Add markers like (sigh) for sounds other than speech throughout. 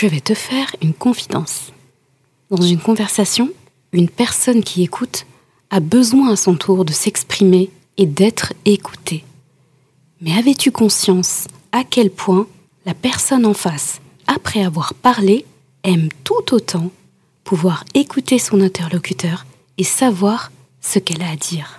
je vais te faire une confidence. Dans une conversation, une personne qui écoute a besoin à son tour de s'exprimer et d'être écoutée. Mais avais-tu conscience à quel point la personne en face, après avoir parlé, aime tout autant pouvoir écouter son interlocuteur et savoir ce qu'elle a à dire?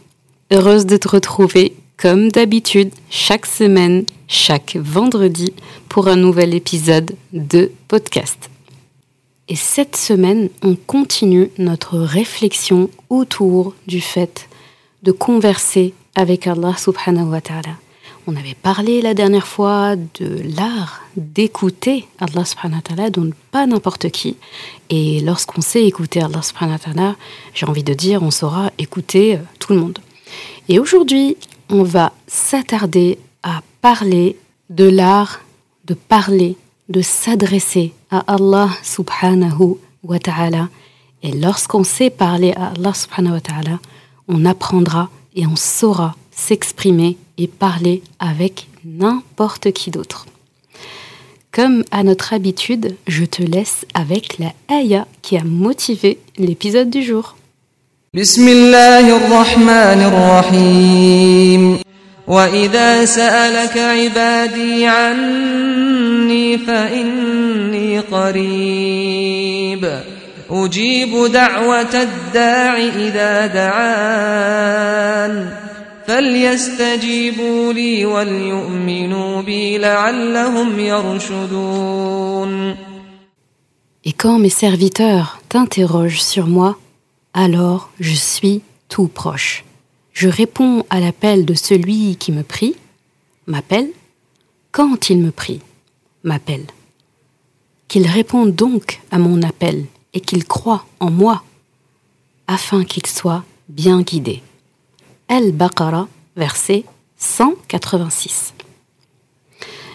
Heureuse de te retrouver, comme d'habitude, chaque semaine, chaque vendredi, pour un nouvel épisode de podcast. Et cette semaine, on continue notre réflexion autour du fait de converser avec Allah subhanahu wa ta'ala. On avait parlé la dernière fois de l'art d'écouter Allah subhanahu wa ta'ala, donc pas n'importe qui. Et lorsqu'on sait écouter Allah subhanahu wa ta'ala, j'ai envie de dire, on saura écouter euh, tout le monde. Et aujourd'hui, on va s'attarder à parler de l'art de parler, de s'adresser à Allah subhanahu wa ta'ala. Et lorsqu'on sait parler à Allah subhanahu wa ta'ala, on apprendra et on saura s'exprimer et parler avec n'importe qui d'autre. Comme à notre habitude, je te laisse avec la ayah qui a motivé l'épisode du jour. بسم الله الرحمن الرحيم وإذا سألك عبادي عني فإني قريب أجيب دعوة الداع إذا دعان فليستجيبوا لي وليؤمنوا بي لعلهم يرشدون Et quand mes serviteurs t'interrogent sur moi, alors je suis tout proche. Je réponds à l'appel de celui qui me prie, m'appelle, quand il me prie, m'appelle. Qu'il réponde donc à mon appel et qu'il croit en moi, afin qu'il soit bien guidé. Al-Baqarah, verset 186.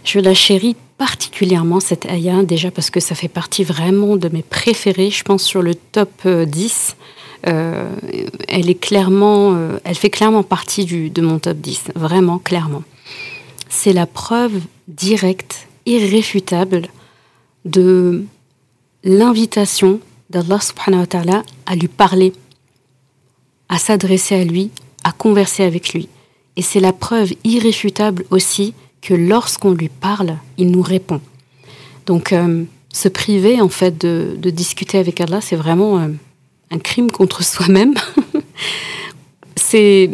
Je la chéris particulièrement cette ayah, déjà parce que ça fait partie vraiment de mes préférés, je pense sur le top 10 euh, elle est clairement, euh, elle fait clairement partie du, de mon top 10, vraiment clairement. C'est la preuve directe, irréfutable de l'invitation d'Allah subhanahu wa ta'ala à lui parler, à s'adresser à lui, à converser avec lui. Et c'est la preuve irréfutable aussi que lorsqu'on lui parle, il nous répond. Donc, euh, se priver en fait de, de discuter avec Allah, c'est vraiment un crime contre soi-même. (laughs) c'est,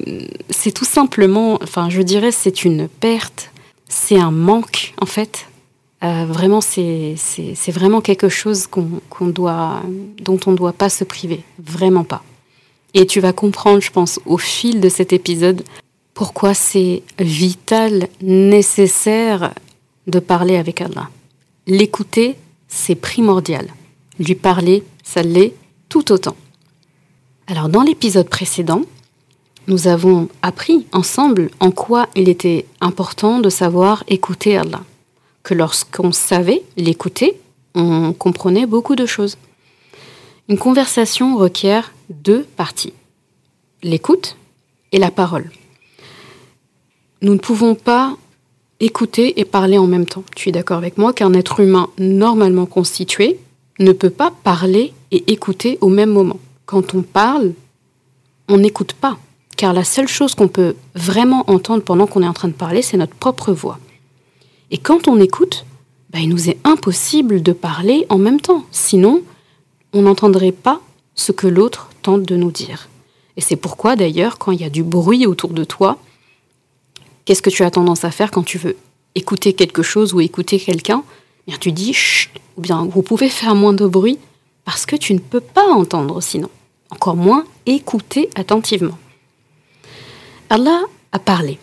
tout simplement, enfin, je dirais, c'est une perte, c'est un manque, en fait. Euh, vraiment, c'est, vraiment quelque chose qu'on, qu'on doit, dont on ne doit pas se priver. Vraiment pas. Et tu vas comprendre, je pense, au fil de cet épisode, pourquoi c'est vital, nécessaire de parler avec Allah. L'écouter, c'est primordial. Lui parler, ça l'est tout autant. Alors dans l'épisode précédent, nous avons appris ensemble en quoi il était important de savoir écouter Allah. Que lorsqu'on savait l'écouter, on comprenait beaucoup de choses. Une conversation requiert deux parties, l'écoute et la parole. Nous ne pouvons pas écouter et parler en même temps. Tu es d'accord avec moi qu'un être humain normalement constitué ne peut pas parler et écouter au même moment. Quand on parle, on n'écoute pas, car la seule chose qu'on peut vraiment entendre pendant qu'on est en train de parler, c'est notre propre voix. Et quand on écoute, bah, il nous est impossible de parler en même temps, sinon on n'entendrait pas ce que l'autre tente de nous dire. Et c'est pourquoi d'ailleurs, quand il y a du bruit autour de toi, qu'est-ce que tu as tendance à faire quand tu veux écouter quelque chose ou écouter quelqu'un? Bien, Tu dis chut, ou bien vous pouvez faire moins de bruit parce que tu ne peux pas entendre sinon. Encore moins écouter attentivement. Allah a parlé.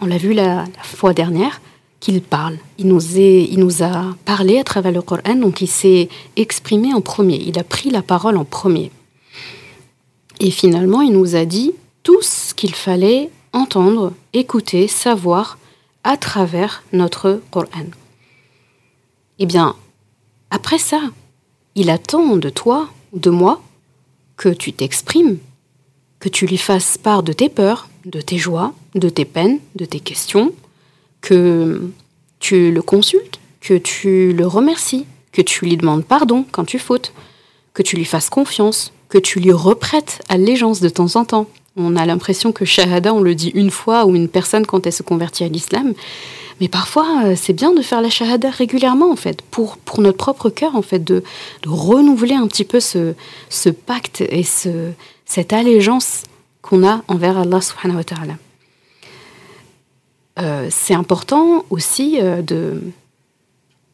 On l'a vu la, fois dernière qu'il parle. Il nous, a parlé à travers le Coran, donc il s'est exprimé en premier. Il a pris la parole en premier. Et finalement, il nous a dit tout ce qu'il fallait entendre, écouter, savoir à travers notre Coran. Eh bien, après ça, il attend de toi de moi que tu t'exprimes, que tu lui fasses part de tes peurs, de tes joies, de tes peines, de tes questions, que tu le consultes, que tu le remercies, que tu lui demandes pardon quand tu fautes, que tu lui fasses confiance, que tu lui reprêtes allégeance de temps en temps. On a l'impression que Shahada, on le dit une fois ou une personne quand elle se convertit à l'islam. Mais parfois, euh, c'est bien de faire la Shahada régulièrement, en fait, pour, pour notre propre cœur, en fait, de, renouveler un petit peu ce, ce pacte et ce, cette allégeance qu'on a envers Allah subhanahu wa ta'ala. Euh, c'est important aussi euh, de,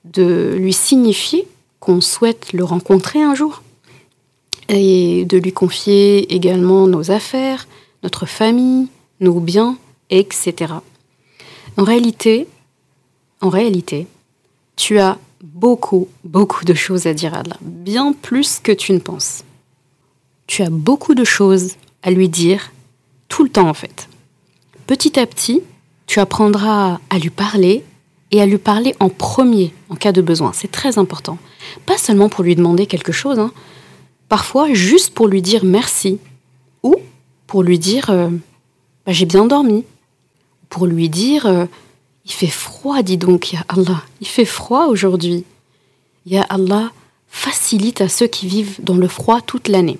de lui signifier qu'on souhaite le rencontrer un jour et de lui confier également nos affaires, notre famille, nos biens, etc. En réalité, en réalité, tu as beaucoup, beaucoup de choses à dire à Allah, bien plus que tu ne penses. Tu as beaucoup de choses à lui dire tout le temps en fait. Petit à petit, tu apprendras à lui parler et à lui parler en premier en cas de besoin. C'est très important. Pas seulement pour lui demander quelque chose, hein, Parfois, juste pour lui dire merci. Ou pour lui dire euh, bah, j'ai bien dormi. Pour lui dire euh, il fait froid, dis donc, Ya Allah. Il fait froid aujourd'hui. Ya Allah, facilite à ceux qui vivent dans le froid toute l'année.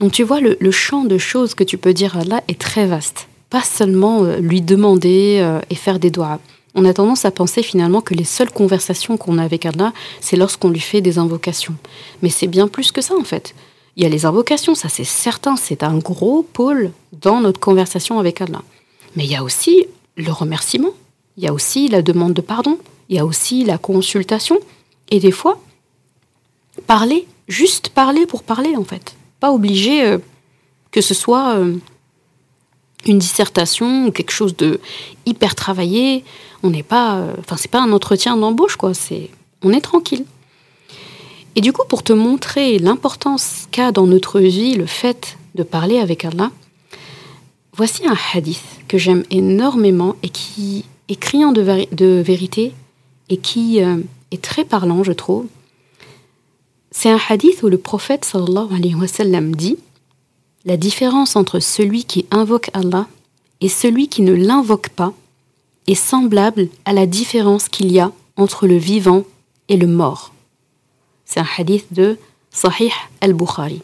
Donc tu vois, le, champ de choses que tu peux dire à Allah est très vaste. Pas seulement euh, lui demander et faire des doigts on a tendance à penser finalement que les seules conversations qu'on a avec Allah, c'est lorsqu'on lui fait des invocations. Mais c'est bien plus que ça en fait. Il y a les invocations, ça c'est certain, c'est un gros pôle dans notre conversation avec Allah. Mais il y a aussi le remerciement, il y a aussi la demande de pardon, il y a aussi la consultation, et des fois, parler, juste parler pour parler en fait. Pas obligé euh, que ce soit euh, une dissertation ou quelque chose de hyper travaillé. On n'est pas, euh, enfin c'est pas un entretien d'embauche quoi. C'est, on est tranquille. Et du coup, pour te montrer l'importance qu'a dans notre vie le fait de parler avec Allah, voici un hadith que j'aime énormément et qui est criant de, vérité et qui euh, est très parlant, je trouve. C'est un hadith où le prophète sallallahu alayhi wa sallam dit la différence entre celui qui invoque Allah et celui qui ne l'invoque pas est semblable à la différence qu'il y a entre le vivant et le mort. C'est un hadith de Sahih al-Bukhari.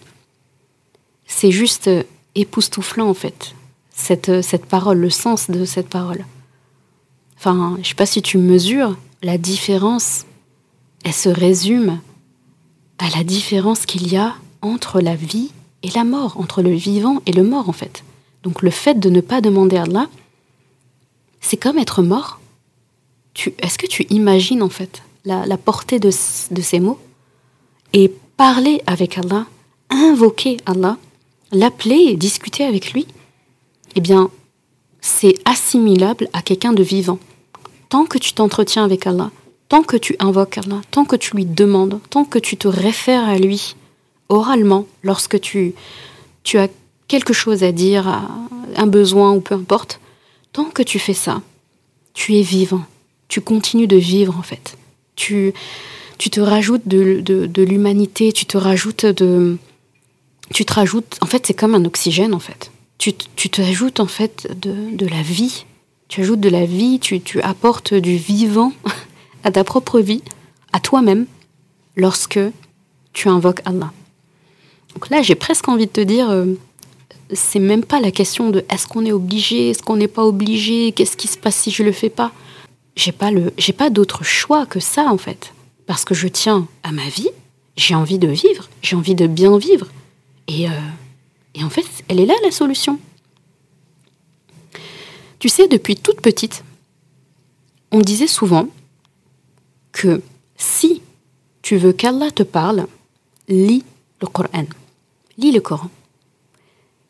C'est juste époustouflant en fait, cette, cette parole, le sens de cette parole. Enfin, je ne sais pas si tu mesures la différence, elle se résume à la différence qu'il y a entre la vie et la mort, entre le vivant et le mort en fait. Donc le fait de ne pas demander à Allah, c'est comme être mort. Est-ce que tu imagines en fait la, portée de, ces mots? Et parler avec Allah, invoquer Allah, l'appeler et discuter avec lui, eh bien, c'est assimilable à quelqu'un de vivant. Tant que tu t'entretiens avec Allah, tant que tu invoques Allah, tant que tu lui demandes, tant que tu te réfères à lui, oralement, lorsque tu, tu as quelque chose à dire, un besoin ou peu importe, tant que tu fais ça, tu es vivant. Tu continues de vivre en fait. Tu, tu te rajoutes de, de, l'humanité, tu te rajoutes de... Tu te rajoutes... En fait, c'est comme un oxygène en fait. Tu, tu te ajoutes en fait de, de la vie. Tu ajoutes de la vie, tu, tu apportes du vivant (laughs) à ta propre vie, à toi-même, lorsque tu invoques Allah. Donc là, j'ai presque envie de te dire, euh, c'est même pas la question de est-ce qu'on est obligé, est-ce qu'on n'est pas obligé, qu'est-ce qui se passe si je le fais pas. J'ai pas le, j'ai pas d'autre choix que ça en fait, parce que je tiens à ma vie, j'ai envie de vivre, j'ai envie de bien vivre, et, euh, et en fait, elle est là la solution. Tu sais, depuis toute petite, on disait souvent que si tu veux qu'Allah te parle, lis le Coran. Lis le Coran.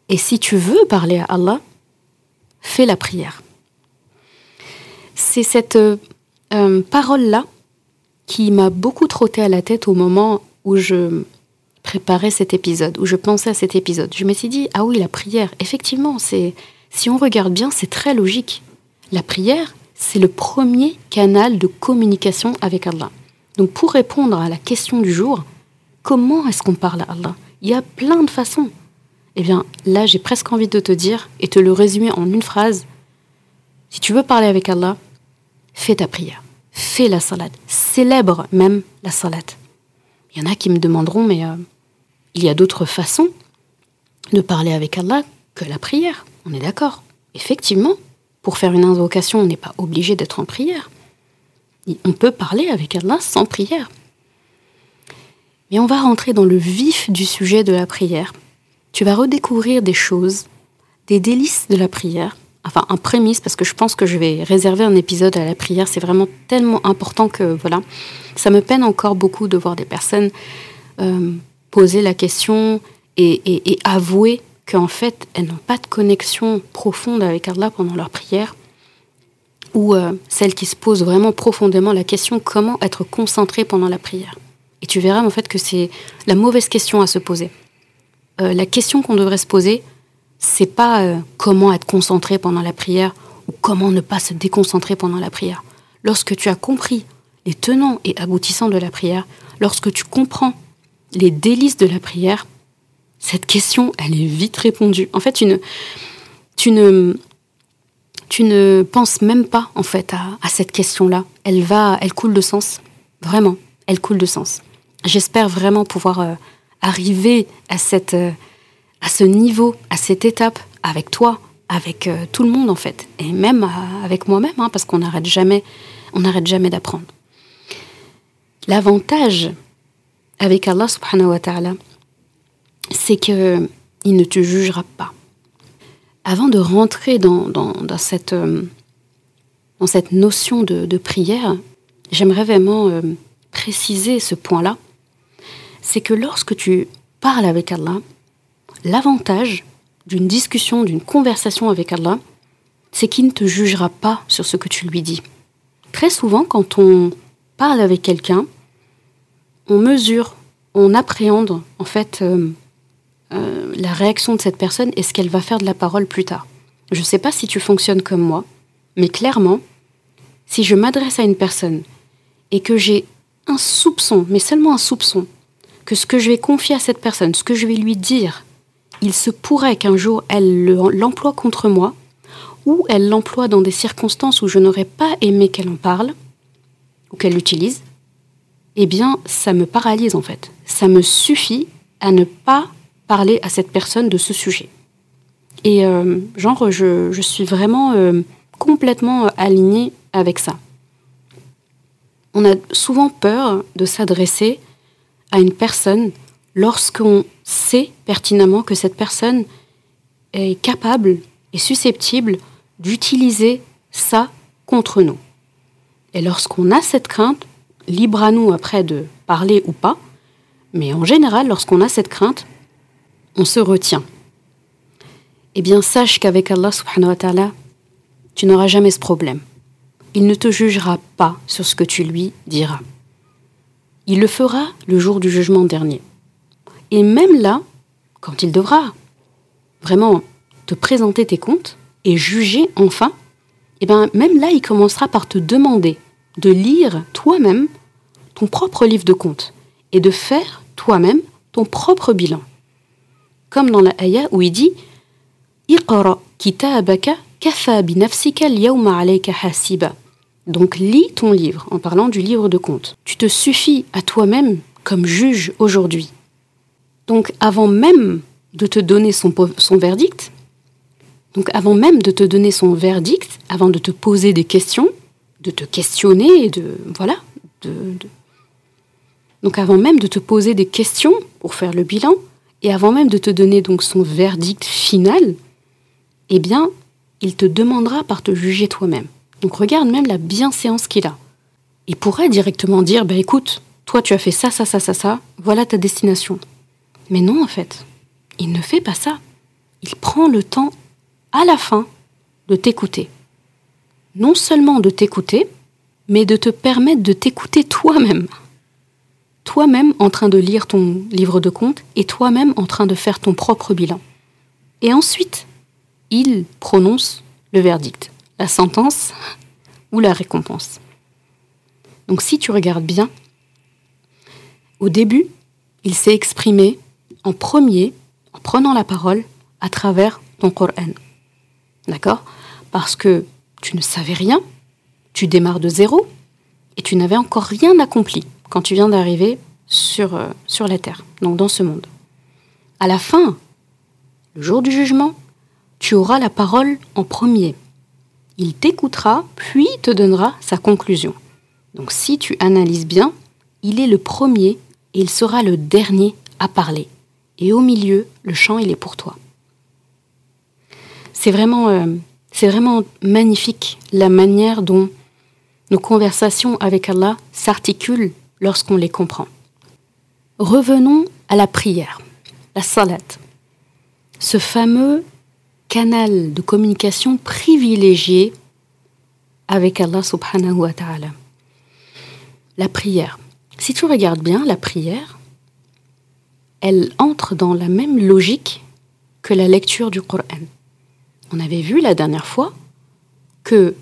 Et si tu veux parler à Allah, fais la prière. C'est cette euh, euh, parole-là qui m'a beaucoup trotté à la tête au moment où je préparais cet épisode, où je pensais à cet épisode. Je me suis dit, ah oui, la prière, effectivement, c'est si on regarde bien, c'est très logique. La prière, c'est le premier canal de communication avec Allah. Donc pour répondre à la question du jour, comment est-ce qu'on parle à Allah? Il y a plein de façons. Eh bien, là, j'ai presque envie de te dire et te le résumer en une phrase. Si tu veux parler avec Allah, fais ta prière, fais la salade, célèbre même la salade. Il y en a qui me demanderont, mais euh, il y a d'autres façons de parler avec Allah que la prière. On est d'accord. Effectivement, pour faire une invocation, on n'est pas obligé d'être en prière. On peut parler avec Allah sans prière. Mais on va rentrer dans le vif du sujet de la prière. Tu vas redécouvrir des choses, des délices de la prière. Enfin, un prémisse, parce que je pense que je vais réserver un épisode à la prière. C'est vraiment tellement important que, voilà, ça me peine encore beaucoup de voir des personnes euh, poser la question et, avouer qu'en fait, elles n'ont pas de connexion profonde avec Allah pendant leur prière ou euh, celles qui se posent vraiment profondément la question comment être concentré pendant la prière. Et tu verras en fait que c'est la mauvaise question à se poser. Euh, la question qu'on devrait se poser, c'est pas euh, comment être concentré pendant la prière ou comment ne pas se déconcentrer pendant la prière. Lorsque tu as compris les tenants et aboutissants de la prière, lorsque tu comprends les délices de la prière, cette question, elle est vite répondue. En fait, tu ne, tu ne, tu ne penses même pas en fait à, cette question-là. Elle va, elle coule de sens, vraiment, elle coule de sens. J'espère vraiment pouvoir euh, arriver à cette, euh, à ce niveau, à cette étape avec toi, avec euh, tout le monde en fait, et même avec moi-même, hein, parce qu'on n'arrête jamais, jamais d'apprendre. L'avantage avec Allah subhanahu wa ta'ala, c'est que il ne te jugera pas avant de rentrer dans, cette, euh, dans cette notion de, prière, j'aimerais vraiment préciser ce point-là. C'est que lorsque tu parles avec Allah, l'avantage d'une discussion, d'une conversation avec Allah, c'est qu'il ne te jugera pas sur ce que tu lui dis. Très souvent, quand on parle avec quelqu'un, on mesure, on appréhende en fait euh, euh, la réaction de cette personne et ce qu'elle va faire de la parole plus tard. Je ne sais pas si tu fonctionnes comme moi, mais clairement, si je m'adresse à une personne et que j'ai un soupçon, mais seulement un soupçon, que ce que je vais confier à cette personne, ce que je vais lui dire, il se pourrait qu'un jour elle l'emploie contre moi, ou elle l'emploie dans des circonstances où je n'aurais pas aimé qu'elle en parle, ou qu'elle l'utilise, eh bien, ça me paralyse en fait. Ça me suffit à ne pas parler à cette personne de ce sujet. Et euh, genre, je, suis vraiment euh, complètement euh, alignée avec ça. On a souvent peur de s'adresser à une personne lorsqu'on sait pertinemment que cette personne est capable et susceptible d'utiliser ça contre nous. Et lorsqu'on a cette crainte, libre à nous après de parler ou pas, mais en général, lorsqu'on a cette crainte, on se retient. Eh bien, sache qu'avec Allah subhanahu wa ta'ala, tu n'auras jamais ce problème. Il ne te jugera pas sur ce que tu lui diras. Il le fera le jour du jugement dernier. Et même là, quand il devra vraiment te présenter tes comptes et juger enfin, eh bien, même là, il commencera par te demander de lire toi-même ton propre livre de comptes et de faire toi-même ton propre bilan comme dans la ayah où il dit kitabaka Kafa al-yawma. Donc lis ton livre en parlant du livre de compte. Tu te suffis à toi-même comme juge aujourd'hui. Donc avant même de te donner son, verdict, avant même de te donner son verdict, avant de te poser des questions, de te questionner de voilà, de, de- donc avant même de te poser des questions pour faire le bilan et avant même de te donner donc son verdict final, eh bien, il te demandera par te juger toi-même. Donc regarde même la bienséance qu'il a. Il pourrait directement dire bah écoute, toi tu as fait ça ça ça ça ça, voilà ta destination. Mais non en fait, il ne fait pas ça. Il prend le temps à la fin de t'écouter. Non seulement de t'écouter, mais de te permettre de t'écouter toi-même. Toi-même en train de lire ton livre de compte et toi-même en train de faire ton propre bilan. Et ensuite, il prononce le verdict, la sentence ou la récompense. Donc si tu regardes bien, au début, il s'est exprimé en premier, en prenant la parole, à travers ton Coran. D'accord? Parce que tu ne savais rien, tu démarres de zéro, et tu n'avais encore rien accompli quand tu viens d'arriver sur, euh, sur la terre, donc dans ce monde. À la fin, le jour du jugement, tu auras la parole en premier. Il t'écoutera, puis te donnera sa conclusion. Donc si tu analyses bien, il est le premier et il sera le dernier à parler. Et au milieu, le chant, il est pour toi. C'est vraiment, euh, magnifique la manière dont nos conversations avec Allah s'articulent lorsqu'on les comprend. Revenons à la prière, la salat. Ce fameux canal de communication privilégié avec Allah subhanahu wa ta'ala. La prière. Si tu regardes bien, la prière, elle entre dans la même logique que la lecture du Coran. On avait vu la dernière fois que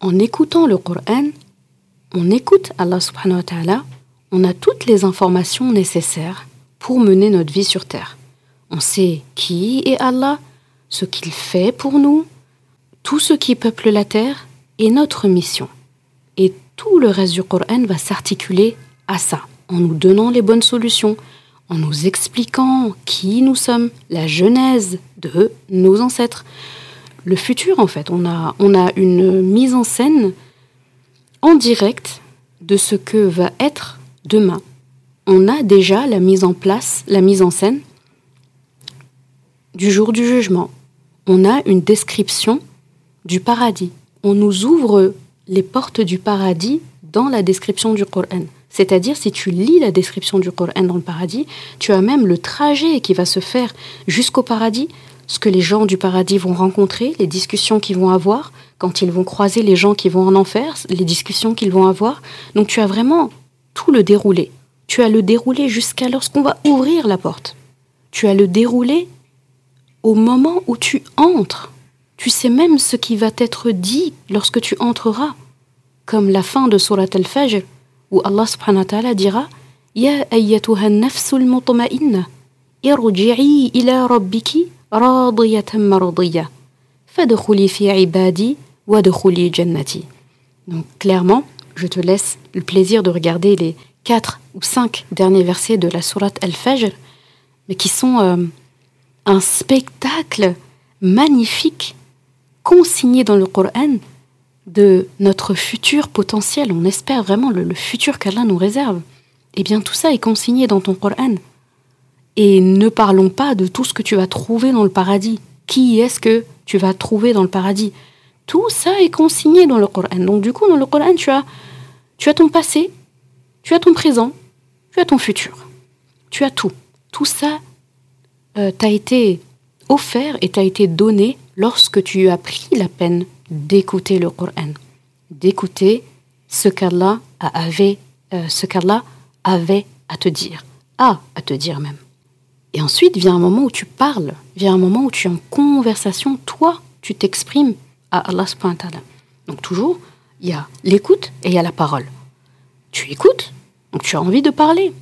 en écoutant le Coran, on écoute Allah subhanahu wa ta'ala, on a toutes les informations nécessaires pour mener notre vie sur terre. On sait qui est Allah, ce qu'il fait pour nous, tout ce qui peuple la terre et notre mission. Et tout le reste du Coran va s'articuler à ça, en nous donnant les bonnes solutions, en nous expliquant qui nous sommes, la genèse de nos ancêtres, le futur en fait. On a, on a une mise en scène en direct de ce que va être demain. On a déjà la mise en place, la mise en scène du jour du jugement. On a une description du paradis. On nous ouvre les portes du paradis dans la description du Coran. C'est-à-dire, si tu lis la description du Coran dans le paradis, tu as même le trajet qui va se faire jusqu'au paradis, ce que les gens du paradis vont rencontrer, les discussions qu'ils vont avoir, quand ils vont croiser les gens qui vont en enfer, les discussions qu'ils vont avoir. Donc tu as vraiment tout le déroulé. Tu as le déroulé jusqu'à lorsqu'on va ouvrir la porte. Tu as le déroulé au moment où tu entres. Tu sais même ce qui va être dit lorsque tu entreras. Comme la fin de Surat al-Fajr, où Allah subhanahu wa ta'ala dira Ya ayyatuha nafsul mutma'inna, irji'i ila rabbiki radiyatan mardiya, fadkhuli fi ibadi wadkhuli jannati. Donc clairement, je te laisse le plaisir de regarder les quatre ou cinq derniers versets de la sourate Al-Fajr, mais qui sont euh, un spectacle magnifique consigné dans le Coran de notre futur potentiel. On espère vraiment le, le futur qu'Allah nous réserve. Eh bien, tout ça est consigné dans ton Coran. Et ne parlons pas de tout ce que tu vas trouver dans le paradis. Qui est-ce que tu vas trouver dans le paradis? Tout ça est consigné dans le Coran. Donc, du coup, dans le Coran, tu as, tu as ton passé, tu as ton présent, tu as ton futur. Tu as tout. Tout ça euh, t'a été offert et t'a été donné lorsque tu as pris la peine d'écouter le Coran, d'écouter ce qu'Allah avait, euh, ce qu'Allah avait à te dire, a à te dire même. Et ensuite vient un moment où tu parles, vient un moment où tu es en conversation, toi, tu t'exprimes à Allah. Donc toujours, il y a l'écoute et il y a la parole. Tu écoutes, donc tu as envie de parler.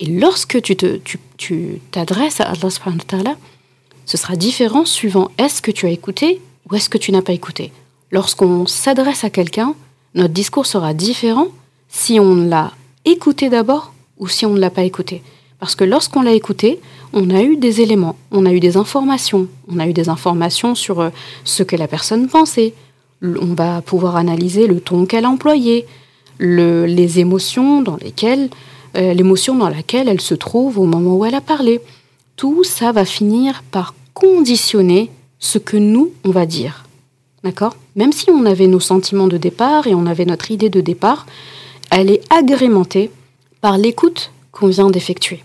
Et lorsque tu te, tu, tu t'adresses à Allah subhanahu wa ta'ala, ce sera différent suivant est-ce que tu as écouté ou est-ce que tu n'as pas écouté? Lorsqu'on s'adresse à quelqu'un, notre discours sera différent si on l'a écouté d'abord ou si on ne l'a pas écouté. Parce que lorsqu'on l'a écouté, on a eu des éléments, on a eu des informations, on a eu des informations sur euh, ce que la personne pensait. On va pouvoir analyser le ton qu'elle a employé, les émotions dans lesquelles, euh, l'émotion dans laquelle elle se trouve au moment où elle a parlé. Tout ça va finir par conditionner ce que nous, on va dire. D'accord? Même si on avait nos sentiments de départ et on avait notre idée de départ, elle est agrémentée par l'écoute qu'on vient d'effectuer.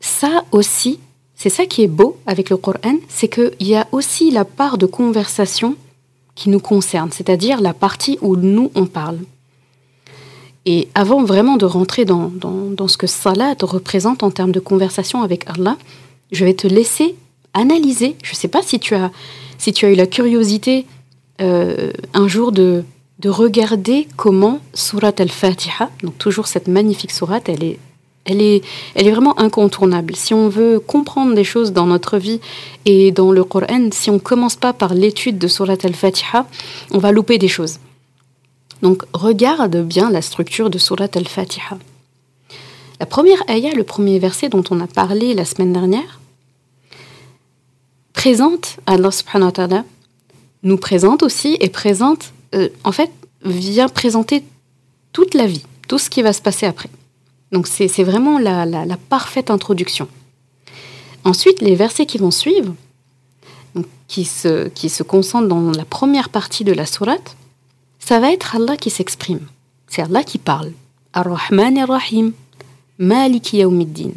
Ça aussi, c'est ça qui est beau avec le Coran, c'est qu'il y a aussi la part de conversation qui nous concerne, c'est-à-dire la partie où nous, on parle. Et avant vraiment de rentrer dans, dans, ce que Salat représente en termes de conversation avec Allah, je vais te laisser analyser. Je ne sais pas si tu as, si tu as eu la curiosité euh, un jour de, de regarder comment Surat al-Fatiha, donc toujours cette magnifique surat, elle est, elle, est, elle est vraiment incontournable. Si on veut comprendre des choses dans notre vie et dans le Coran, si on ne commence pas par l'étude de Surat al-Fatiha, on va louper des choses. Donc regarde bien la structure de Surat al-Fatiha. La première ayah, le premier verset dont on a parlé la semaine dernière, présente Allah subhanahu wa ta'ala, nous présente aussi et présente, euh, en fait, vient présenter toute la vie, tout ce qui va se passer après. Donc c'est vraiment la, parfaite introduction. Ensuite, les versets qui vont suivre, qui, se, qui se concentrent dans la première partie de la sourate, ça va être Allah qui s'exprime. C'est Allah qui parle. Ar-Rahman ar-Rahim, Maliki yawmiddin.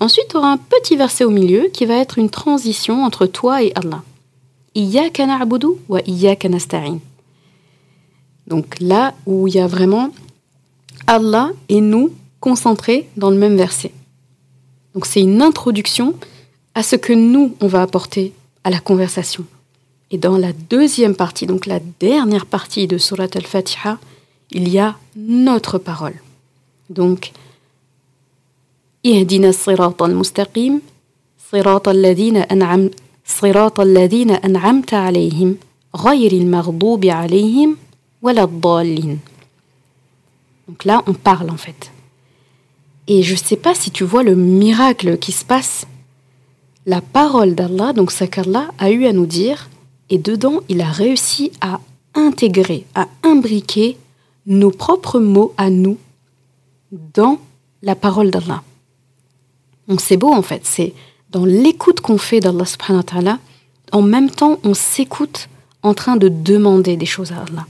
Ensuite, tu auras un petit verset au milieu qui va être une transition entre toi et Allah. Iyyaka na'budu wa iyyaka nasta'in. Donc là où il y a vraiment Allah et nous concentrés dans le même verset. Donc c'est une introduction à ce que nous, on va apporter à la conversation. Et dans la deuxième partie, donc la dernière partie de Surat al-Fatiha, il y a notre parole. Donc, Ihdina sirat al-mustaqim, sirat al-ladina an'am, sirat al-ladina an'amta alayhim, Donc là, on parle en fait. Et je ne sais pas si tu vois le miracle qui se passe. La parole d'Allah, donc qu'Allah a eu à nous dire, et dedans, il a réussi à intégrer, à imbriquer nos propres mots à nous dans la parole d'Allah. C'est beau en fait, c'est dans l'écoute qu'on fait d'Allah subhanahu wa ta'ala, en même temps on s'écoute en train de demander des choses à Allah.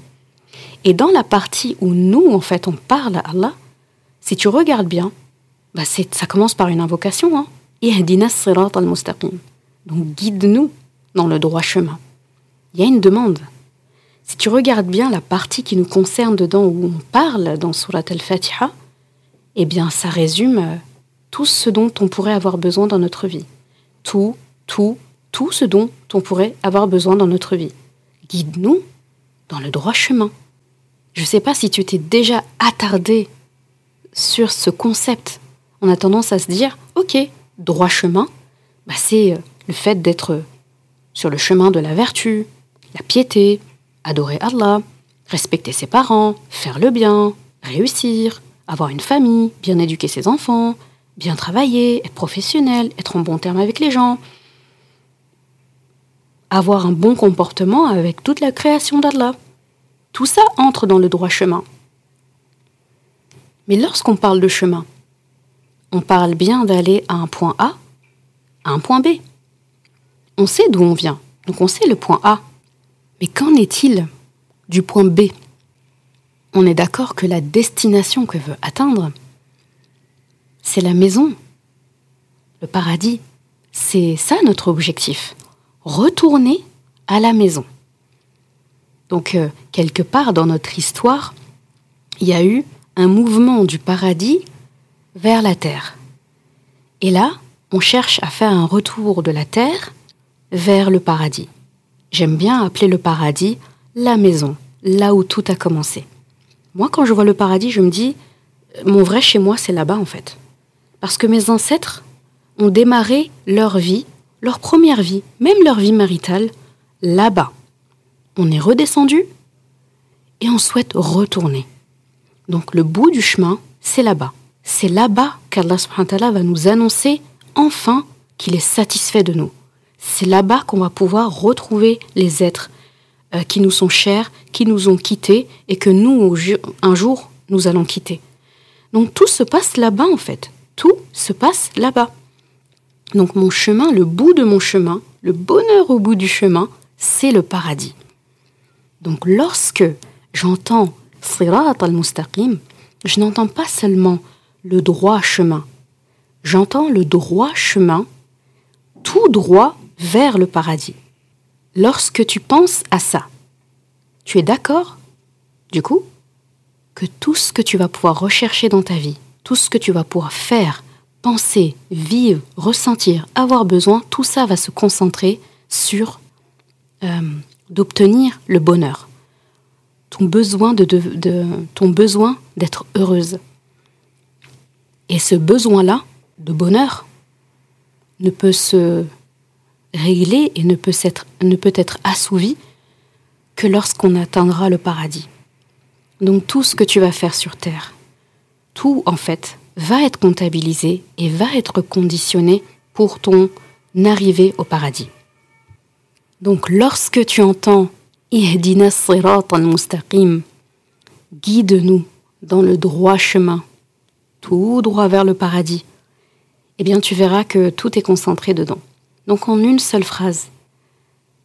Et dans la partie où nous en fait on parle à Allah, si tu regardes bien, bah ça commence par une invocation. Hein. Donc guide-nous dans le droit chemin il y a une demande. Si tu regardes bien la partie qui nous concerne dedans où on parle dans Surat al-Fatiha, eh bien ça résume euh, tout ce dont on pourrait avoir besoin dans notre vie. Tout, tout, tout ce dont on pourrait avoir besoin dans notre vie. Guide-nous dans le droit chemin. Je ne sais pas si tu t'es déjà attardé sur ce concept. On a tendance à se dire, ok, droit chemin, bah c'est euh, le fait d'être sur le chemin de la vertu, la piété, adorer Allah, respecter ses parents, faire le bien, réussir, avoir une famille, bien éduquer ses enfants, bien travailler, être professionnel, être en bon terme avec les gens, avoir un bon comportement avec toute la création d'Allah. Tout ça entre dans le droit chemin. Mais lorsqu'on parle de chemin, on parle bien d'aller à un point A, à un point B. On sait d'où on vient, donc on sait le point A. Mais qu'en est-il du point B? On est d'accord que la destination que veut atteindre, c'est la maison, le paradis. C'est ça notre objectif. Retourner à la maison. Donc, euh, quelque part dans notre histoire, il y a eu un mouvement du paradis vers la terre. Et là, on cherche à faire un retour de la terre vers le paradis. J'aime bien appeler le paradis la maison, là où tout a commencé. Moi, quand je vois le paradis, je me dis, mon vrai chez moi, c'est là-bas en fait. Parce que mes ancêtres ont démarré leur vie, leur première vie, même leur vie maritale, là-bas. On est redescendu et on souhaite retourner. Donc le bout du chemin, c'est là-bas. C'est là-bas qu'Allah va nous annoncer enfin qu'il est satisfait de nous. C'est là-bas qu'on va pouvoir retrouver les êtres euh, qui nous sont chers, qui nous ont quittés et que nous, un jour, nous allons quitter. Donc tout se passe là-bas en fait. Tout se passe là-bas. Donc mon chemin, le bout de mon chemin, le bonheur au bout du chemin, c'est le paradis. Donc lorsque j'entends Sirat al-Mustaqim, je n'entends pas seulement le droit chemin. J'entends le droit chemin, tout droit vers le paradis. Lorsque tu penses à ça, tu es d'accord, du coup, que tout ce que tu vas pouvoir rechercher dans ta vie, tout ce que tu vas pouvoir faire, penser, vivre, ressentir, avoir besoin, tout ça va se concentrer sur euh, d'obtenir le bonheur, ton besoin de, ton besoin d'être heureuse. Et ce besoin-là de bonheur ne peut se régler et ne peut être, ne peut être assouvi que lorsqu'on atteindra le paradis. Donc tout ce que tu vas faire sur Terre, tout en fait, va être comptabilisé et va être conditionné pour ton arrivée au paradis. Donc lorsque tu entends Ihdina mustaqim guide-nous dans le droit chemin, tout droit vers le paradis, eh bien tu verras que tout est concentré dedans. Donc en une seule phrase,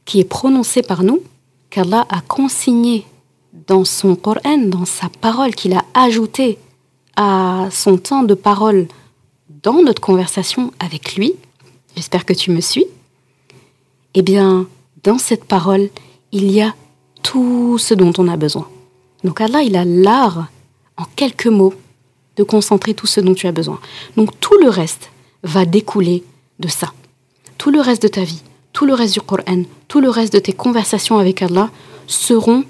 qui est prononcée par nous, qu'Allah a consigné dans son Coran, dans sa parole qu'il a ajoutée à son temps de parole dans notre conversation avec lui, j'espère que tu me suis, eh bien, dans cette parole, il y a tout ce dont on a besoin. Donc Allah, il a l'art, en quelques mots, de concentrer tout ce dont tu as besoin. Donc tout le reste va découler de ça. Tout le reste de ta vie, tout le reste du Coran, tout le reste de tes conversations avec Allah seront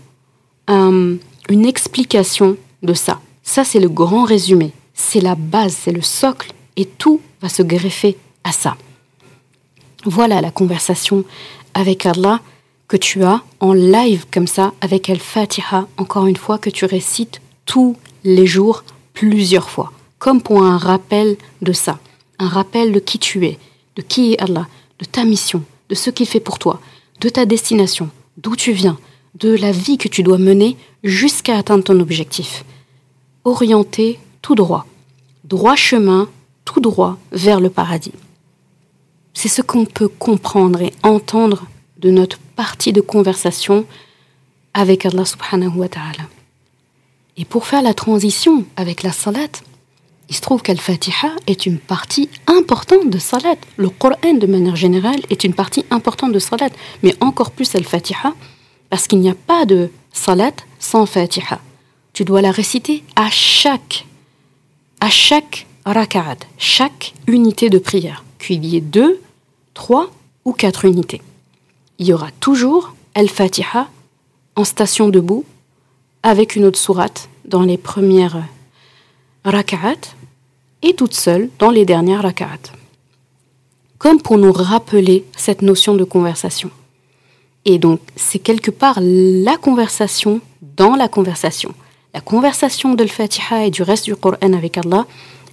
euh, une explication de ça. Ça, c'est le grand résumé. C'est la base, c'est le socle, et tout va se greffer à ça. Voilà la conversation avec Allah que tu as en live comme ça avec Al-Fatiha, encore une fois, que tu récites tous les jours, plusieurs fois, comme pour un rappel de ça, un rappel de qui tu es, de qui est Allah, de ta mission, de ce qu'il fait pour toi, de ta destination, d'où tu viens, de la vie que tu dois mener jusqu'à atteindre ton objectif. Orienté tout droit, droit chemin, tout droit vers le paradis. C'est ce qu'on peut comprendre et entendre de notre partie de conversation avec Allah subhanahu wa ta'ala. Et pour faire la transition avec la salat, il se trouve qu'Al-Fatiha est une partie importante de salat. Le Coran, de manière générale, est une partie importante de salat, mais encore plus Al-Fatiha, parce qu'il n'y a pas de salat sans Fatiha. Tu dois la réciter à chaque, à chaque raka'at, chaque unité de prière, qu'il y ait deux, trois ou quatre unités. Il y aura toujours Al-Fatiha en station debout avec une autre sourate dans les premières raka'at et toute seule dans les dernières raka'at. Comme pour nous rappeler cette notion de conversation. Et donc, c'est quelque part la conversation dans la conversation. La conversation de l'Fatiha et du reste du Coran avec Allah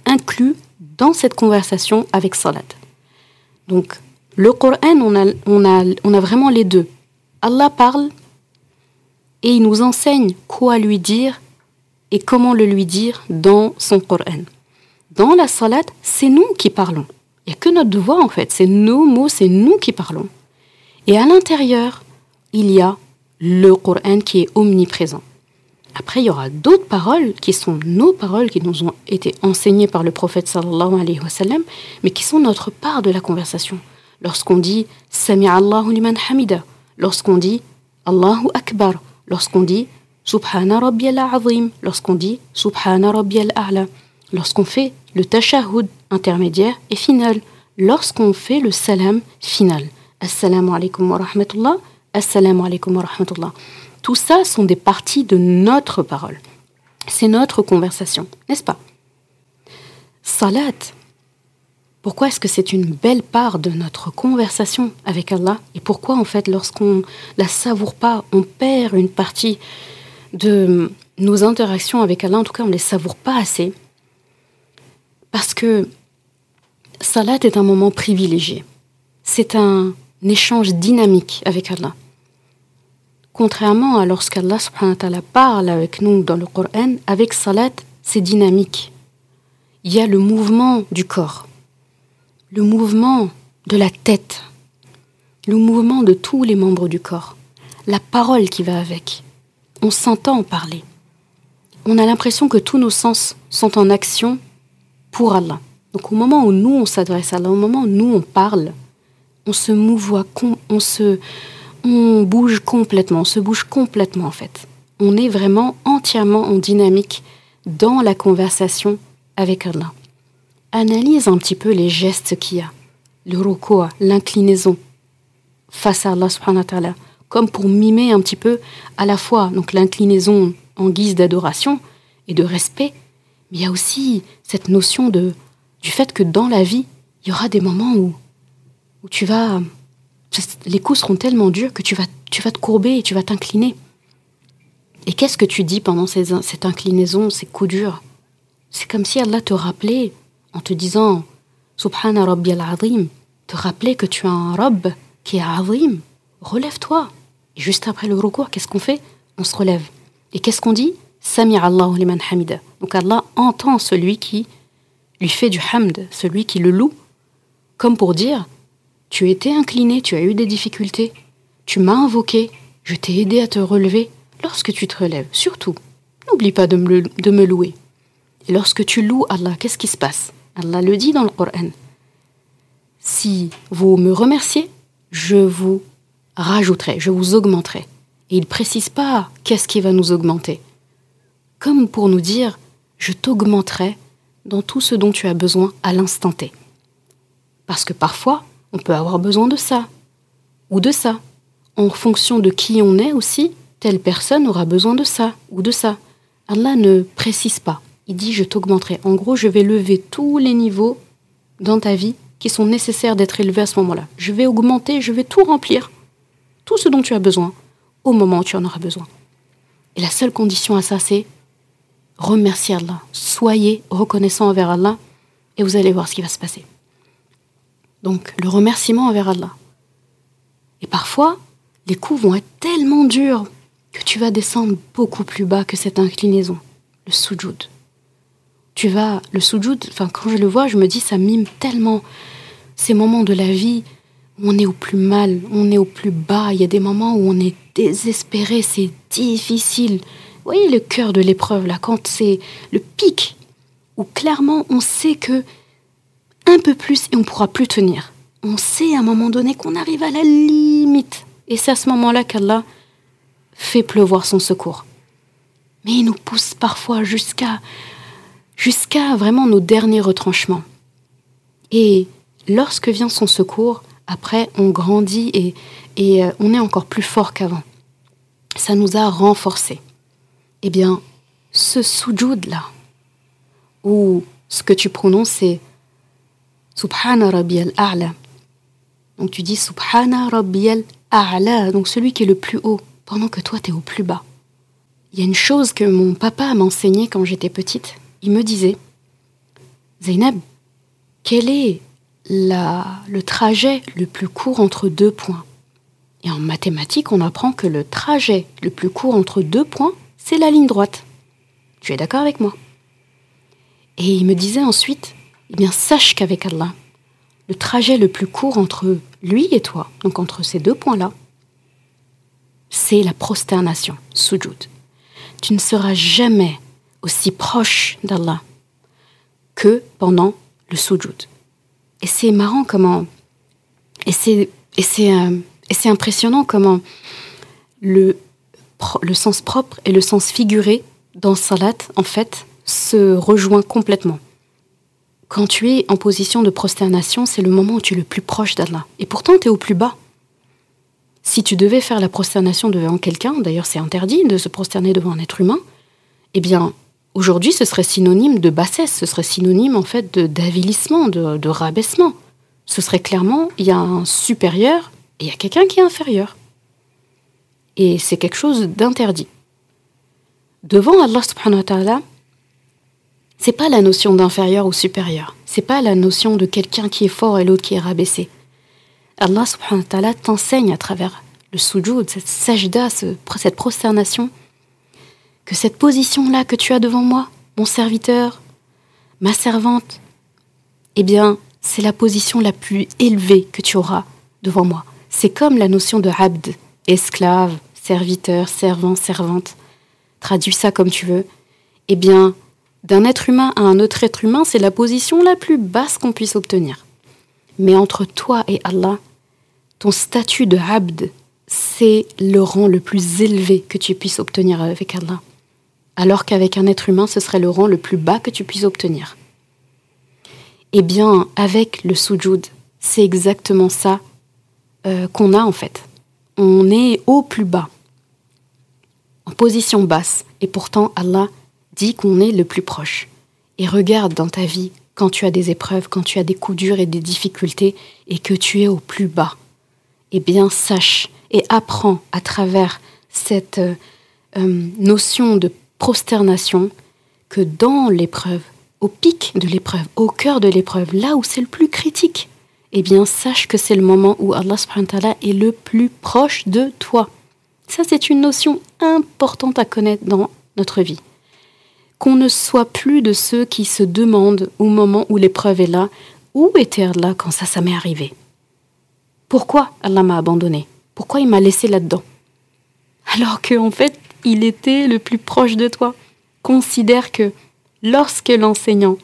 inclut dans cette conversation avec Salat. Donc, le Coran, on a, on, a, on a vraiment les deux. Allah parle et il nous enseigne quoi lui dire et comment le lui dire dans son Coran. Dans la salat, c'est nous qui parlons. Il n'y a que notre devoir en fait, c'est nos mots, c'est nous qui parlons. Et à l'intérieur, il y a le Coran qui est omniprésent. Après, il y aura d'autres paroles qui sont nos paroles qui nous ont été enseignées par le prophète sallallahu alayhi wa sallam, mais qui sont notre part de la conversation. Lorsqu'on dit Sami Allahu liman hamida, lorsqu'on dit Allahu Akbar, lorsqu'on dit Subhana Rabbiyal Azim, lorsqu'on dit Subhana Rabbiyal A'la, lorsqu'on fait le tashahhud intermédiaire et final, lorsqu'on fait le salam final. Assalamu alaikum wa rahmatullah, assalamu alaikum wa rahmatullah. Tout ça sont des parties de notre parole. C'est notre conversation, n'est-ce pas? Salat, Pourquoi est-ce que c'est une belle part de notre conversation avec Allah? Et pourquoi, en fait, lorsqu'on la savoure pas, on perd une partie de nos interactions avec Allah En tout cas, on ne les savoure pas assez. Parce que Salat est un moment privilégié. C'est un échange dynamique avec Allah. Contrairement à lorsqu'Allah parle avec nous dans le Coran, avec Salat, c'est dynamique. Il y a le mouvement du corps le mouvement de la tête, le mouvement de tous les membres du corps, la parole qui va avec. On s'entend parler. On a l'impression que tous nos sens sont en action pour Allah. Donc au moment où nous on s'adresse à Allah, au moment où nous on parle, on se mouvoie, on se, on bouge complètement, on se bouge complètement en fait. On est vraiment entièrement en dynamique dans la conversation avec Allah analyse un petit peu les gestes qu'il y a. Le ruku', l'inclinaison face à Allah subhanahu comme pour mimer un petit peu à la fois donc l'inclinaison en guise d'adoration et de respect, mais il y a aussi cette notion de du fait que dans la vie, il y aura des moments où où tu vas les coups seront tellement durs que tu vas tu vas te courber et tu vas t'incliner. Et qu'est-ce que tu dis pendant cette inclinaison, ces coups durs? C'est comme si Allah te rappelait en te disant Subhana Rabbi al-Azim, te rappeler que tu as un Rabb qui est Azim, relève-toi. Juste après le recours, qu'est-ce qu'on fait? On se relève. Et qu'est-ce qu'on dit? Sami Allahu liman hamida. Donc Allah entend celui qui lui fait du hamd, celui qui le loue, comme pour dire Tu étais incliné, tu as eu des difficultés, tu m'as invoqué, je t'ai aidé à te relever. Lorsque tu te relèves, surtout, n'oublie pas de me, de me louer. Et lorsque tu loues Allah, qu'est-ce qui se passe? Allah le dit dans le Coran. Si vous me remerciez, je vous rajouterai, je vous augmenterai. Et il ne précise pas qu'est-ce qui va nous augmenter. Comme pour nous dire, je t'augmenterai dans tout ce dont tu as besoin à l'instant T. Parce que parfois, on peut avoir besoin de ça, ou de ça. En fonction de qui on est aussi, telle personne aura besoin de ça, ou de ça. Allah ne précise pas il dit je t'augmenterai. En gros, je vais lever tous les niveaux dans ta vie qui sont nécessaires d'être élevés à ce moment-là. Je vais augmenter, je vais tout remplir, tout ce dont tu as besoin, au moment où tu en auras besoin. Et la seule condition à ça, c'est remercier Allah. Soyez reconnaissant envers Allah et vous allez voir ce qui va se passer. Donc, le remerciement envers Allah. Et parfois, les coups vont être tellement durs que tu vas descendre beaucoup plus bas que cette inclinaison, le sujoud tu vas, le soujoud, enfin, quand je le vois, je me dis, ça mime tellement ces moments de la vie on est au plus mal, on est au plus bas. Il y a des moments où on est désespéré, c'est difficile. Vous voyez le cœur de l'épreuve, là, quand c'est le pic, où clairement on sait que un peu plus et on pourra plus tenir. On sait à un moment donné qu'on arrive à la limite. Et c'est à ce moment-là qu'Allah fait pleuvoir son secours. Mais il nous pousse parfois jusqu'à jusqu'à vraiment nos derniers retranchements. Et lorsque vient son secours, après, on grandit et, euh, on est encore plus fort qu'avant. Ça nous a renforcés. Eh bien, ce sujoud-là, ou ce que tu prononces, c'est Subhana Rabbi al-A'la. Donc tu dis Subhana Rabbi al-A'la, donc celui qui est le plus haut, pendant que toi tu es au plus bas. Il y a une chose que mon papa m'a enseigné quand j'étais petite il me disait Zainab, quel est le trajet le plus court entre deux points Et en mathématiques, on apprend que le trajet le plus court entre deux points, c'est la ligne droite. Tu es d'accord avec moi? Et il me disait ensuite Eh bien, sache qu'avec Allah, le trajet le plus court entre lui et toi, donc entre ces deux points-là, c'est la prosternation, sujud. Tu ne seras jamais aussi proche d'Allah que pendant le sujoud. Et c'est marrant comment, et c'est, euh, impressionnant comment le, le sens propre et le sens figuré dans Salat, en fait, se rejoignent complètement. Quand tu es en position de prosternation, c'est le moment où tu es le plus proche d'Allah. Et pourtant, tu es au plus bas. Si tu devais faire la prosternation devant quelqu'un, d'ailleurs c'est interdit de se prosterner devant un être humain, eh bien, Aujourd'hui, ce serait synonyme de bassesse, ce serait synonyme en fait d'avilissement, de, rabaissement. Ce serait clairement, il y a un supérieur et il y a quelqu'un qui est inférieur. Et c'est quelque chose d'interdit. Devant Allah subhanahu wa c'est pas la notion d'inférieur ou supérieur. C'est pas la notion de quelqu'un qui est fort et l'autre qui est rabaissé. Allah subhanahu wa t'enseigne à travers le sujoud, cette sajda, cette prosternation, que cette position-là que tu as devant moi, mon serviteur, ma servante, eh bien, c'est la position la plus élevée que tu auras devant moi. C'est comme la notion de abd, esclave, serviteur, servant, servante. Traduis ça comme tu veux. Eh bien, d'un être humain à un autre être humain, c'est la position la plus basse qu'on puisse obtenir. Mais entre toi et Allah, ton statut de abd, c'est le rang le plus élevé que tu puisses obtenir avec Allah. Alors qu'avec un être humain, ce serait le rang le plus bas que tu puisses obtenir. Eh bien, avec le sujoud, c'est exactement ça euh, qu'on a en fait. On est au plus bas, en position basse, et pourtant Allah dit qu'on est le plus proche. Et regarde dans ta vie quand tu as des épreuves, quand tu as des coups durs et des difficultés, et que tu es au plus bas. Eh bien, sache et apprends à travers cette euh, euh, notion de prosternation que dans l'épreuve, au pic de l'épreuve, au cœur de l'épreuve, là où c'est le plus critique, eh bien, sache que c'est le moment où Allah est le plus proche de toi. Ça, c'est une notion importante à connaître dans notre vie. Qu'on ne soit plus de ceux qui se demandent au moment où l'épreuve est là, où était Allah quand ça, ça m'est arrivé? Pourquoi Allah m'a abandonné? Pourquoi il m'a laissé là-dedans? Alors qu'en fait, il était le plus proche de toi. Considère que lorsque l'enseignant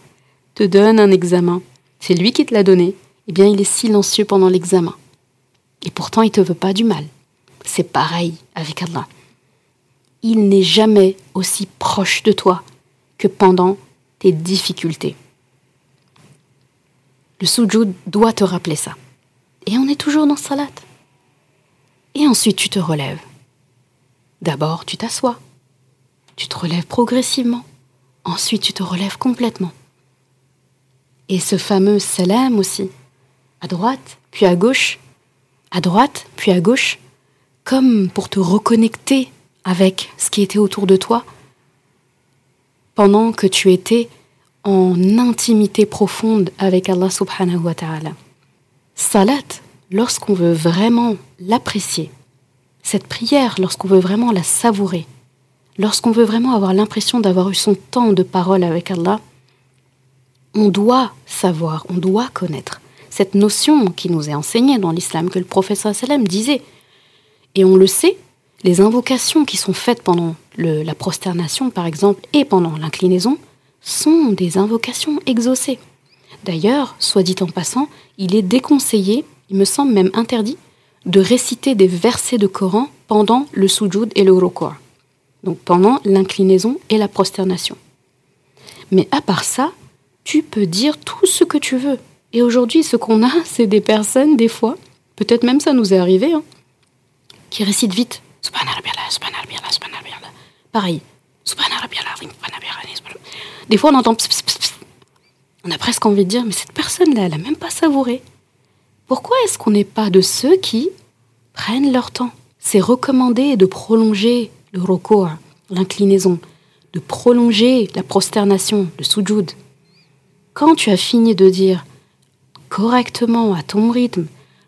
te donne un examen, c'est lui qui te l'a donné, eh bien il est silencieux pendant l'examen. Et pourtant, il ne te veut pas du mal. C'est pareil avec Allah. Il n'est jamais aussi proche de toi que pendant tes difficultés. Le sujoud doit te rappeler ça. Et on est toujours dans salat. Et ensuite tu te relèves. D'abord tu t'assois. Tu te relèves progressivement. Ensuite tu te relèves complètement. Et ce fameux salam aussi, à droite, puis à gauche, à droite, puis à gauche, comme pour te reconnecter avec ce qui était autour de toi, pendant que tu étais en intimité profonde avec Allah subhanahu wa ta'ala. Salat, lorsqu'on veut vraiment l'apprécier, cette prière, lorsqu'on veut vraiment la savourer, lorsqu'on veut vraiment avoir l'impression d'avoir eu son temps de parole avec Allah, on doit savoir, on doit connaître cette notion qui nous est enseignée dans l'islam que le professeur disait. Et on le sait, les invocations qui sont faites pendant la prosternation, par exemple, et pendant l'inclinaison, sont des invocations exaucées. D'ailleurs, soit dit en passant, il est déconseillé, il me semble même interdit, de réciter des versets de Coran pendant le sujoud et le ruku', donc pendant l'inclinaison et la prosternation. Mais à part ça, tu peux dire tout ce que tu veux. Et aujourd'hui, ce qu'on a, (laughs) c'est des personnes, des fois, peut-être même ça nous est arrivé, hein, qui récitent vite Pareil. Des fois, on entend On a presque envie de dire, mais cette personne-là, elle n'a même pas savouré. Pourquoi est-ce qu'on n'est pas de ceux qui prennent leur temps? C'est recommandé de prolonger le recours, l'inclinaison, de prolonger la prosternation, le sujoud. Quand tu as fini de dire correctement à ton rythme,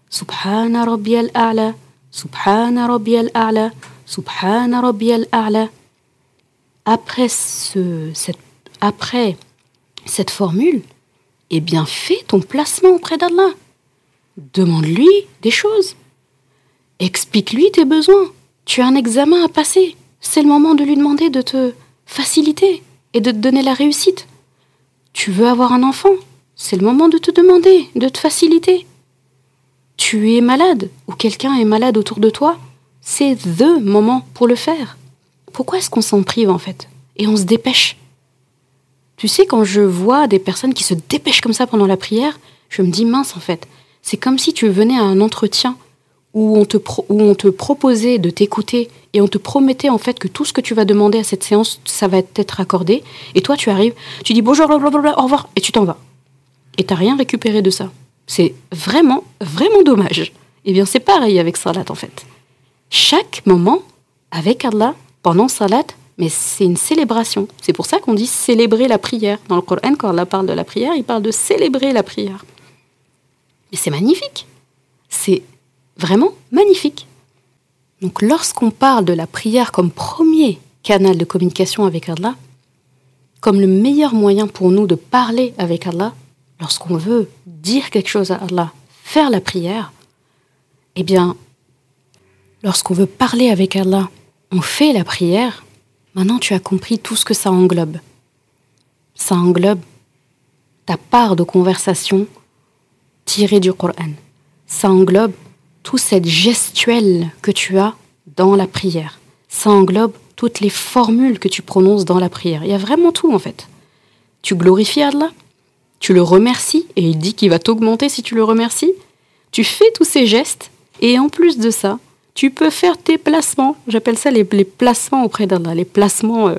Subhana Rabbi al-A'la, Subhana Rabbi al-A'la, Subhana Rabbi al-A'la. Après, ce, cette, après cette formule, eh bien, fais ton placement auprès d'Allah. Demande-lui des choses. Explique-lui tes besoins. Tu as un examen à passer. C'est le moment de lui demander de te faciliter et de te donner la réussite. Tu veux avoir un enfant. C'est le moment de te demander, de te faciliter tu es malade ou quelqu'un est malade autour de toi, c'est THE moment pour le faire. Pourquoi est-ce qu'on s'en prive en fait? Et on se dépêche. Tu sais, quand je vois des personnes qui se dépêchent comme ça pendant la prière, je me dis mince en fait. C'est comme si tu venais à un entretien où on te, où on te proposait de t'écouter et on te promettait en fait que tout ce que tu vas demander à cette séance, ça va être accordé. Et toi, tu arrives, tu dis bonjour, blablabla, au revoir, et tu t'en vas. Et t'as rien récupéré de ça. C'est vraiment, vraiment dommage. Eh bien, c'est pareil avec Salat en fait. Chaque moment avec Allah, pendant Salat, mais c'est une célébration. C'est pour ça qu'on dit célébrer la prière. Dans le Coran, quand Allah parle de la prière, il parle de célébrer la prière. Et c'est magnifique. C'est vraiment magnifique. Donc lorsqu'on parle de la prière comme premier canal de communication avec Allah, comme le meilleur moyen pour nous de parler avec Allah, lorsqu'on veut dire quelque chose à Allah, faire la prière, eh bien, lorsqu'on veut parler avec Allah, on fait la prière, maintenant tu as compris tout ce que ça englobe. Ça englobe ta part de conversation tirée du Coran. Ça englobe toute cette gestuelle que tu as dans la prière. Ça englobe toutes les formules que tu prononces dans la prière. Il y a vraiment tout en fait. Tu glorifies Allah, tu le remercies et il dit qu'il va t'augmenter si tu le remercies. Tu fais tous ces gestes et en plus de ça, tu peux faire tes placements. J'appelle ça les, placements auprès d'Allah. Les placements, euh,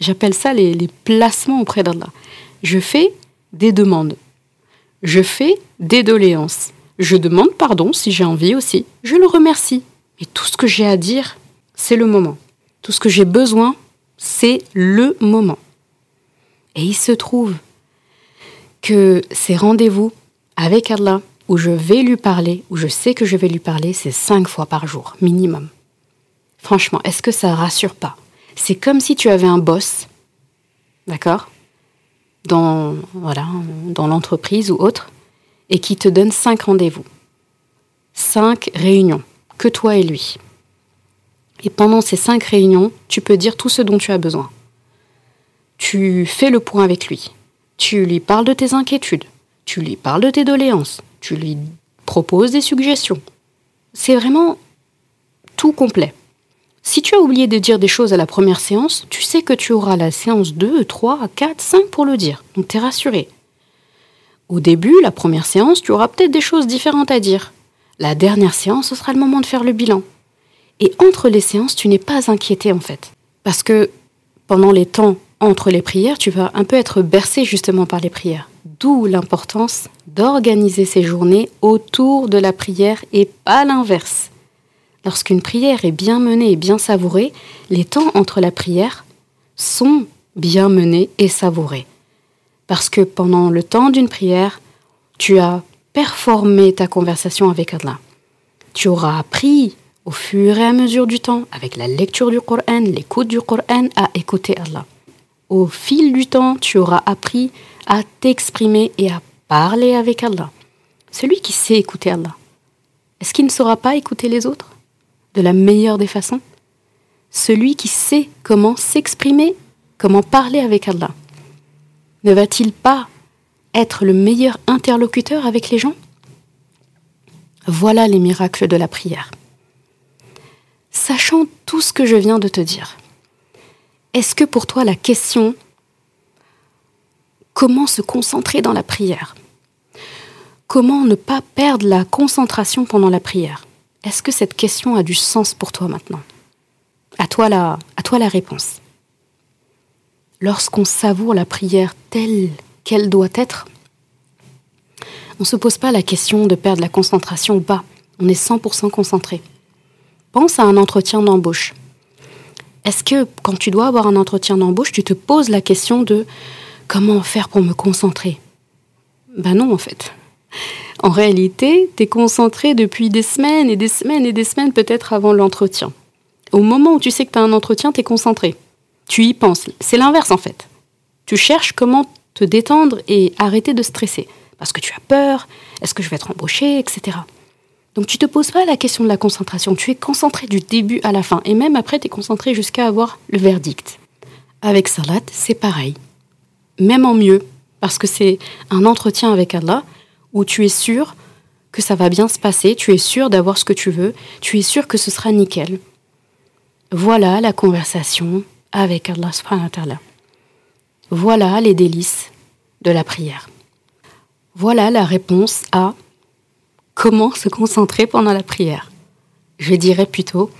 j'appelle ça les placements auprès d'Allah. Je fais des demandes. Je fais des doléances. Je demande pardon si j'ai envie aussi. Je le remercie. Mais tout ce que j'ai à dire, c'est le moment. Tout ce que j'ai besoin, c'est le moment. Et il se trouve que ces rendez-vous avec Allah, où je vais lui parler, où je sais que je vais lui parler, c'est cinq fois par jour, minimum. Franchement, est-ce que ça rassure pas? C'est comme si tu avais un boss, d'accord? Dans, voilà, dans l'entreprise ou autre, et qui te donne cinq rendez-vous, cinq réunions, que toi et lui. Et pendant ces cinq réunions, tu peux dire tout ce dont tu as besoin. Tu fais le point avec lui. Tu lui parles de tes inquiétudes. Tu lui parles de tes doléances. Tu lui proposes des suggestions. C'est vraiment tout complet. Si tu as oublié de dire des choses à la première séance, tu sais que tu auras la séance 2, 3, 4, 5 pour le dire. Donc tu es rassuré. Au début, la première séance, tu auras peut-être des choses différentes à dire. La dernière séance, ce sera le moment de faire le bilan. Et entre les séances, tu n'es pas inquiété en fait. Parce que pendant les temps entre les prières, tu vas un peu être bercé justement par les prières. D'où l'importance d'organiser ces journées autour de la prière et pas l'inverse. Lorsqu'une prière est bien menée et bien savourée, les temps entre la prière sont bien menés et savourés. Parce que pendant le temps d'une prière, tu as performé ta conversation avec Allah. Tu auras appris au fur et à mesure du temps, avec la lecture du Coran, l'écoute du Coran, à écouter Allah. Au fil du temps, tu auras appris à t'exprimer et à parler avec Allah. Celui qui sait écouter Allah, est-ce qu'il ne saura pas écouter les autres? De la meilleure des façons. Celui qui sait comment s'exprimer, comment parler avec Allah, ne va-t-il pas être le meilleur interlocuteur avec les gens? Voilà les miracles de la prière. Sachant tout ce que je viens de te dire, est-ce que pour toi la question comment se concentrer dans la prière? Comment ne pas perdre la concentration pendant la prière? Est-ce que cette question a du sens pour toi maintenant? À toi, la, à toi la réponse lorsqu'on savoure la prière telle qu'elle doit être, on ne se pose pas la question de perdre la concentration ou pas. On est 100% concentré. Pense à un entretien d'embauche. Est-ce que quand tu dois avoir un entretien d'embauche, tu te poses la question de comment faire pour me concentrer? Ben non, en fait. En réalité, tu es concentré depuis des semaines et des semaines et des semaines peut-être avant l'entretien. Au moment où tu sais que tu as un entretien, tu es concentré. Tu y penses. C'est l'inverse en fait. Tu cherches comment te détendre et arrêter de stresser. Parce que tu as peur, est-ce que je vais être embauché, etc. Donc tu te poses pas la question de la concentration. Tu es concentré du début à la fin. Et même après, tu es concentré jusqu'à avoir le verdict. Avec Salat, c'est pareil. Même en mieux. Parce que c'est un entretien avec Allah où tu es sûr que ça va bien se passer, tu es sûr d'avoir ce que tu veux, tu es sûr que ce sera nickel. Voilà la conversation avec Allah subhanahu wa Voilà les délices de la prière. Voilà la réponse à comment se concentrer pendant la prière. Je dirais plutôt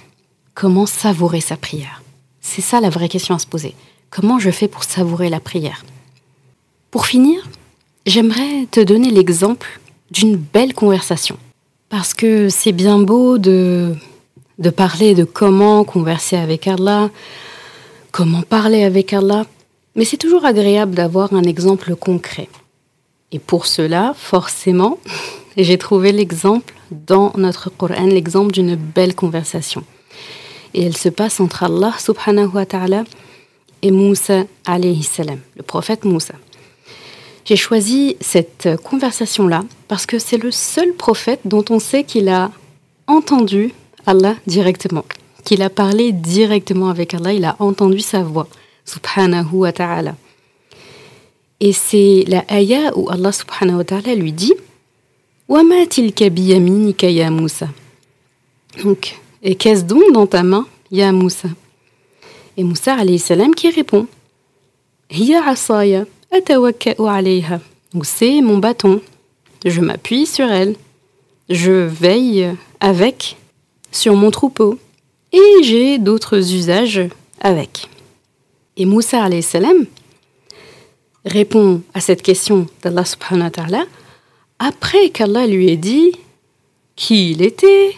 comment savourer sa prière. C'est ça la vraie question à se poser. Comment je fais pour savourer la prière? Pour finir, j'aimerais te donner l'exemple d'une belle conversation. Parce que c'est bien beau de, de parler de comment converser avec Allah, comment parler avec Allah, mais c'est toujours agréable d'avoir un exemple concret. Et pour cela, forcément, (laughs) j'ai trouvé l'exemple dans notre Coran, l'exemple d'une belle conversation. Et elle se passe entre Allah subhanahu wa ta'ala et Moussa alayhi salam, le prophète Moussa. J'ai choisi cette conversation-là parce que c'est le seul prophète dont on sait qu'il a entendu Allah directement, qu'il a parlé directement avec Allah, il a entendu sa voix subhanahu wa ta'ala. Et c'est la ayah où Allah subhanahu wa ta'ala lui dit Wama tilka biyaminika ya Moussa? Donc, et qu'est-ce donc dans ta main, ya Moussa? Et Moussa alayhi salam qui répond Hiya asaya c'est mon bâton. Je m'appuie sur elle. Je veille avec sur mon troupeau. Et j'ai d'autres usages avec. Et Moussa répond à cette question d'Allah subhanahu wa ta'ala après qu'Allah lui ait dit qui il était,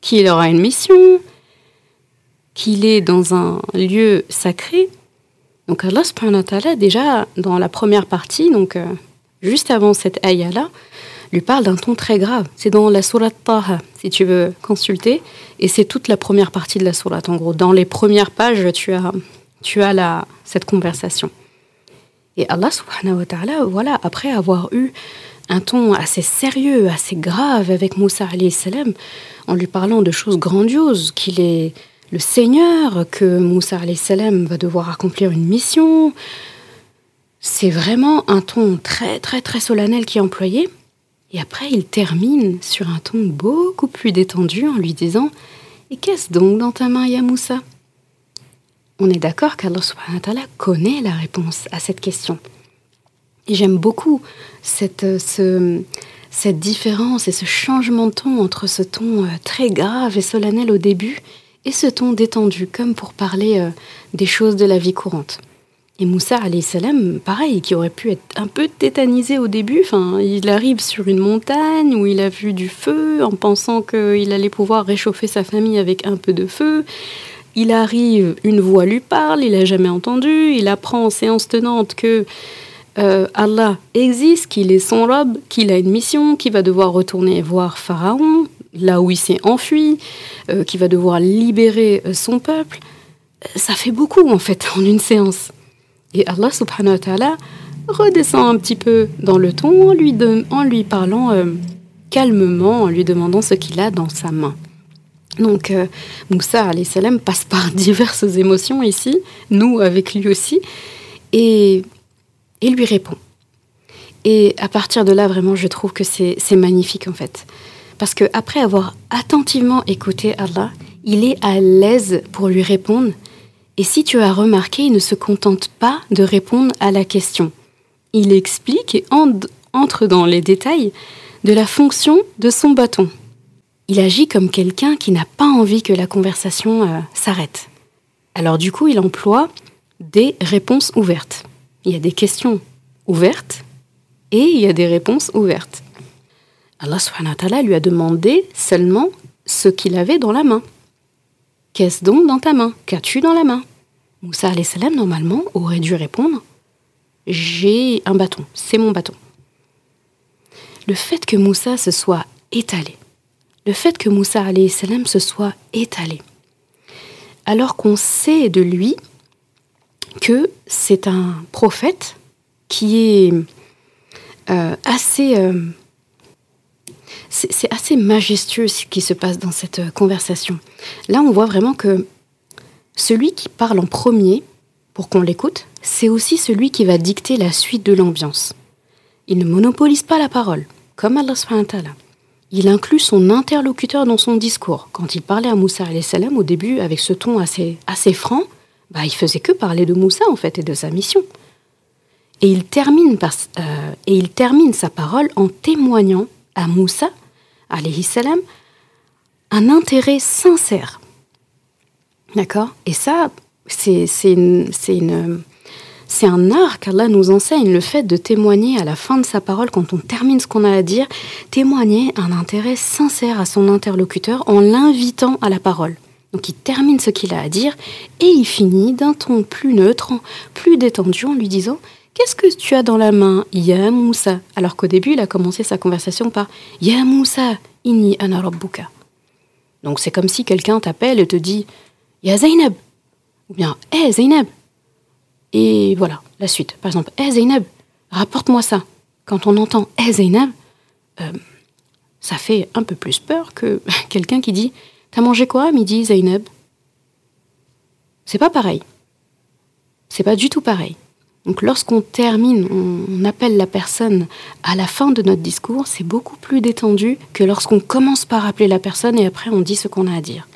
qu'il aura une mission, qu'il est dans un lieu sacré. Donc Allah subhanahu wa ta'ala, déjà dans la première partie, donc euh, juste avant cette ayah-là, lui parle d'un ton très grave. C'est dans la surat Taha, si tu veux consulter, et c'est toute la première partie de la surat. En gros, dans les premières pages, tu as, tu as la, cette conversation. Et Allah subhanahu wa ta'ala, voilà, après avoir eu un ton assez sérieux, assez grave avec Moussa salam, en lui parlant de choses grandioses, qu'il est le Seigneur, que Moussa salam va devoir accomplir une mission. C'est vraiment un ton très très très solennel qui est employé. Et après, il termine sur un ton beaucoup plus détendu en lui disant Et qu'est-ce donc dans ta main, ya Moussa? On est d'accord qu'Allah connaît la réponse à cette question. J'aime beaucoup cette, euh, ce, cette différence et ce changement de ton entre ce ton euh, très grave et solennel au début et ce ton détendu, comme pour parler euh, des choses de la vie courante. Et Moussa, salam, pareil, qui aurait pu être un peu tétanisé au début, enfin, il arrive sur une montagne où il a vu du feu en pensant qu'il allait pouvoir réchauffer sa famille avec un peu de feu. Il arrive, une voix lui parle, il n'a jamais entendu, il apprend en séance tenante que euh, Allah existe, qu'il est son robe, qu'il a une mission, qu'il va devoir retourner voir Pharaon, là où il s'est enfui, euh, qu'il va devoir libérer euh, son peuple. Ça fait beaucoup en fait (laughs) en une séance. Et Allah subhanahu wa ta'ala redescend un petit peu dans le ton en lui, en lui parlant calmement, en lui demandant ce qu'il a dans sa main. Donc Moussa salam passe (laughs) par diverses émotions ici, nous avec lui aussi. Et et lui répond. Et à partir de là, vraiment, je trouve que c'est magnifique en fait. Parce que après avoir attentivement écouté Allah, il est à l'aise pour lui répondre. Et si tu as remarqué, il ne se contente pas de répondre à la question. Il explique et entre dans les détails de la fonction de son bâton. Il agit comme quelqu'un qui n'a pas envie que la conversation euh, s'arrête. Alors du coup, il emploie des réponses ouvertes il y a des questions ouvertes et il y a des réponses ouvertes. Allah subhanahu wa lui a demandé seulement ce qu'il avait dans la main. Qu'est-ce donc dans ta main? Qu'as-tu dans la main? Moussa salam normalement aurait dû répondre J'ai un bâton, c'est mon bâton. Le fait que Moussa se soit étalé, le fait que Moussa salam se soit étalé, alors qu'on sait de lui que c'est un prophète qui est euh, assez... Euh, c'est assez majestueux ce qui se passe dans cette euh, conversation. Là, on voit vraiment que celui qui parle en premier, pour qu'on l'écoute, c'est aussi celui qui va dicter la suite de l'ambiance. Il ne monopolise pas la parole, comme Allah subhanahu Il inclut son interlocuteur dans son discours. Quand il parlait à Moussa salam au début avec ce ton assez, assez franc, bah, il faisait que parler de Moussa en fait et de sa mission. Et il termine, euh, et il termine sa parole en témoignant à Moussa, salam, un intérêt sincère. D'accord? Et ça, c'est un art qu'Allah nous enseigne, le fait de témoigner à la fin de sa parole, quand on termine ce qu'on a à dire, témoigner un intérêt sincère à son interlocuteur en l'invitant à la parole. Donc il termine ce qu'il a à dire et il finit d'un ton plus neutre, plus détendu en lui disant Qu'est-ce que tu as dans la main Ya. Alors qu'au début, il a commencé sa conversation par Ya Moussa, inni ana Donc c'est comme si quelqu'un t'appelle et te dit Ya Zainab. Ou bien Hé Zainab. Et voilà, la suite. Par exemple, Hé Zainab, rapporte-moi ça. Quand on entend Hé Zainab, euh, ça fait un peu plus peur que (laughs) quelqu'un qui dit T'as mangé quoi à midi, Zainab C'est pas pareil. C'est pas du tout pareil. Donc lorsqu'on termine, on appelle la personne à la fin de notre discours, c'est beaucoup plus détendu que lorsqu'on commence par appeler la personne et après on dit ce qu'on a à dire.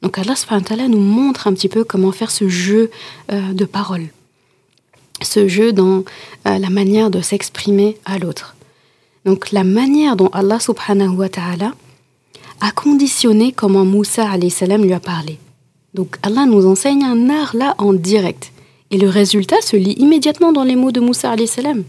Donc Allah nous montre un petit peu comment faire ce jeu euh, de parole, ce jeu dans euh, la manière de s'exprimer à l'autre. Donc la manière dont Allah subhanahu wa ta'ala a conditionné comment Moussa salam lui a parlé. Donc Allah nous enseigne un art là en direct. Et le résultat se lit immédiatement dans les mots de Moussa salam.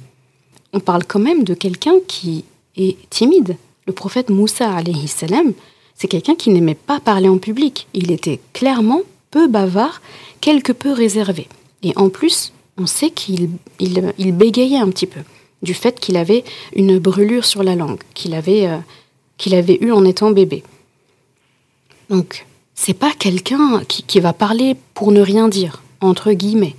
On parle quand même de quelqu'un qui est timide. Le prophète Moussa salam, c'est quelqu'un qui n'aimait pas parler en public. Il était clairement peu bavard, quelque peu réservé. Et en plus, on sait qu'il il, bégayait un petit peu du fait qu'il avait une brûlure sur la langue, qu'il avait, euh, qu'il avait eu en étant bébé. Donc, c'est pas quelqu'un qui, va parler pour ne rien dire, entre guillemets.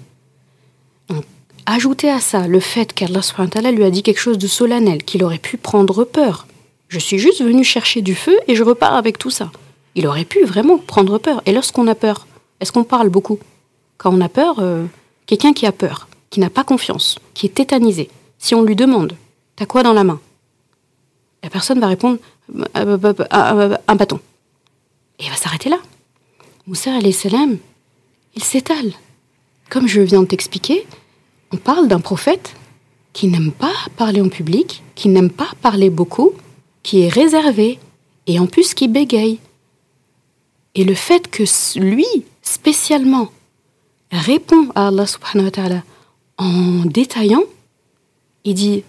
Ajoutez à ça le fait qu'Allah lui a dit quelque chose de solennel, qu'il aurait pu prendre peur. Je suis juste venu chercher du feu et je repars avec tout ça. Il aurait pu vraiment prendre peur. Et lorsqu'on a peur, est-ce qu'on parle beaucoup? Quand on a peur, euh, quelqu'un qui a peur, qui n'a pas confiance, qui est tétanisé, si on lui demande T'as quoi dans la main? La personne va répondre euh, euh, Un bâton. Et il va s'arrêter là. Moussa il s'étale. Comme je viens de t'expliquer, on parle d'un prophète qui n'aime pas parler en public, qui n'aime pas parler beaucoup, qui est réservé et en plus qui bégaye. Et le fait que lui, spécialement, répond à Allah subhanahu en détaillant, il dit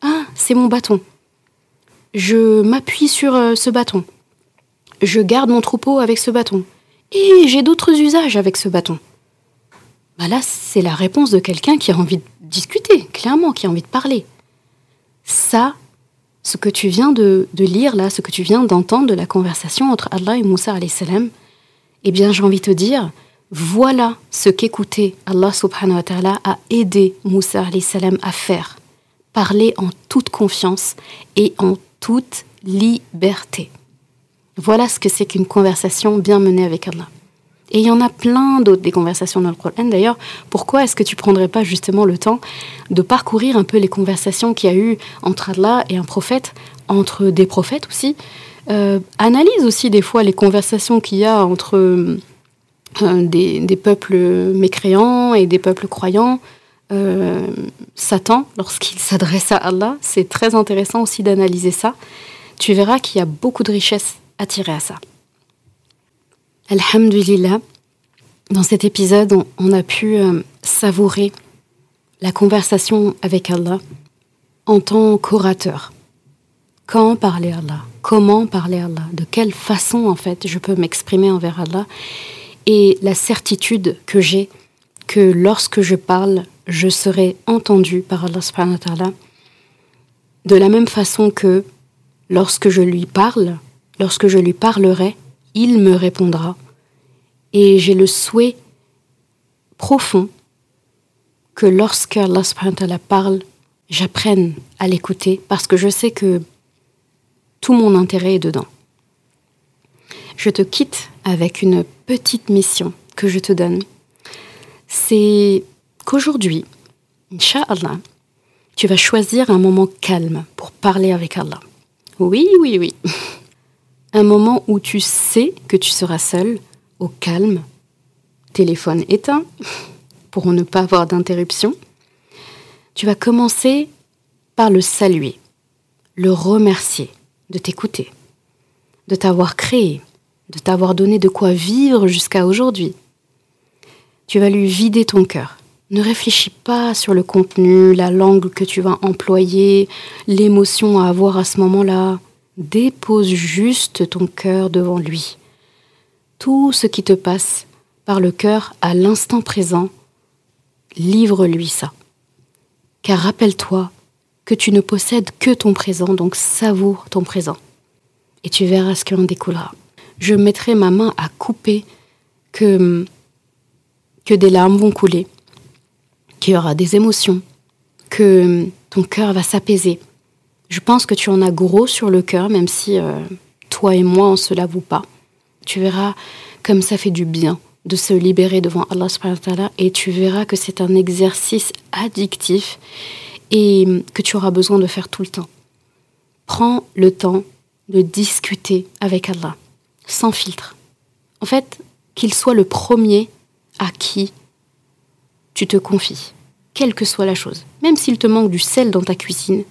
Ah, c'est mon bâton. Je m'appuie sur euh, ce bâton. Je garde mon troupeau avec ce bâton. Et j'ai d'autres usages avec ce bâton. Bah là, c'est la réponse de quelqu'un qui a envie de discuter, clairement, qui a envie de parler. Ça, ce que tu viens de, lire là, ce que tu viens d'entendre de la conversation entre Allah et Moussa salam, eh bien j'ai envie de te dire, voilà ce qu'écouter Allah subhanahu wa ta'ala a aidé Moussa salam à faire. Parler en toute confiance et en toute liberté. Voilà ce que c'est qu'une conversation bien menée avec Allah. Et il y en a plein d'autres des conversations dans le Coran. D'ailleurs, pourquoi est-ce que tu prendrais pas justement le temps de parcourir un peu les conversations qu'il y a eu entre Allah et un prophète, entre des prophètes aussi? Euh, Analyse aussi des fois les conversations qu'il y a entre euh, des, peuples mécréants et des peuples croyants. Euh, Satan, lorsqu'il s'adresse à Allah, c'est très intéressant aussi d'analyser ça. Tu verras qu'il y a beaucoup de richesses attirées à ça. Alhamdulillah, dans cet épisode, on, a pu euh, savourer la conversation avec Allah en tant qu'orateur. Quand parler à Allah? Comment parler à Allah? De quelle façon, en fait, je peux m'exprimer envers Allah? Et la certitude que j'ai que lorsque je parle, je serai entendu par Allah. De la même façon que lorsque je lui parle, lorsque je lui parlerai, il me répondra. Et j'ai le souhait profond que lorsque Allah parle, j'apprenne à l'écouter parce que je sais que tout mon intérêt est dedans. Je te quitte avec une petite mission que je te donne. C'est qu'aujourd'hui, Inch'Allah, tu vas choisir un moment calme pour parler avec Allah. Oui, oui, oui. (laughs) un moment où tu sais que tu seras seul, au calme, téléphone éteint, (laughs) pour ne pas avoir d'interruption. Tu vas commencer par le saluer, le remercier de t'écouter, de t'avoir créé, de t'avoir donné de quoi vivre jusqu'à aujourd'hui. Tu vas lui vider ton cœur. Ne réfléchis pas sur le contenu, la langue que tu vas employer, l'émotion à avoir à ce moment-là. Dépose juste ton cœur devant lui. Tout ce qui te passe par le cœur à l'instant présent, livre-lui ça. Car rappelle-toi que tu ne possèdes que ton présent, donc savoure ton présent. Et tu verras ce qui en découlera. Je mettrai ma main à couper que, que des larmes vont couler qu'il y aura des émotions, que ton cœur va s'apaiser. Je pense que tu en as gros sur le cœur, même si euh, toi et moi, on se l'avoue pas. Tu verras comme ça fait du bien de se libérer devant Allah subhanahu et tu verras que c'est un exercice addictif et que tu auras besoin de faire tout le temps. Prends le temps de discuter avec Allah, sans filtre. En fait, qu'il soit le premier à qui tu te confies, quelle que soit la chose. Même s'il te manque du sel dans ta cuisine,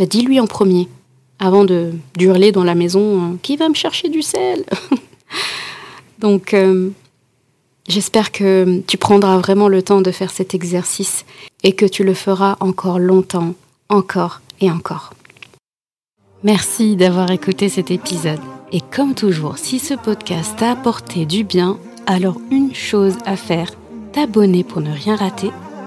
bah dis-lui en premier, avant de d'hurler dans la maison euh, Qui va me chercher du sel (laughs) Donc, euh, j'espère que tu prendras vraiment le temps de faire cet exercice et que tu le feras encore longtemps, encore et encore. Merci d'avoir écouté cet épisode. Et comme toujours, si ce podcast t'a apporté du bien, alors une chose à faire, t'abonner pour ne rien rater.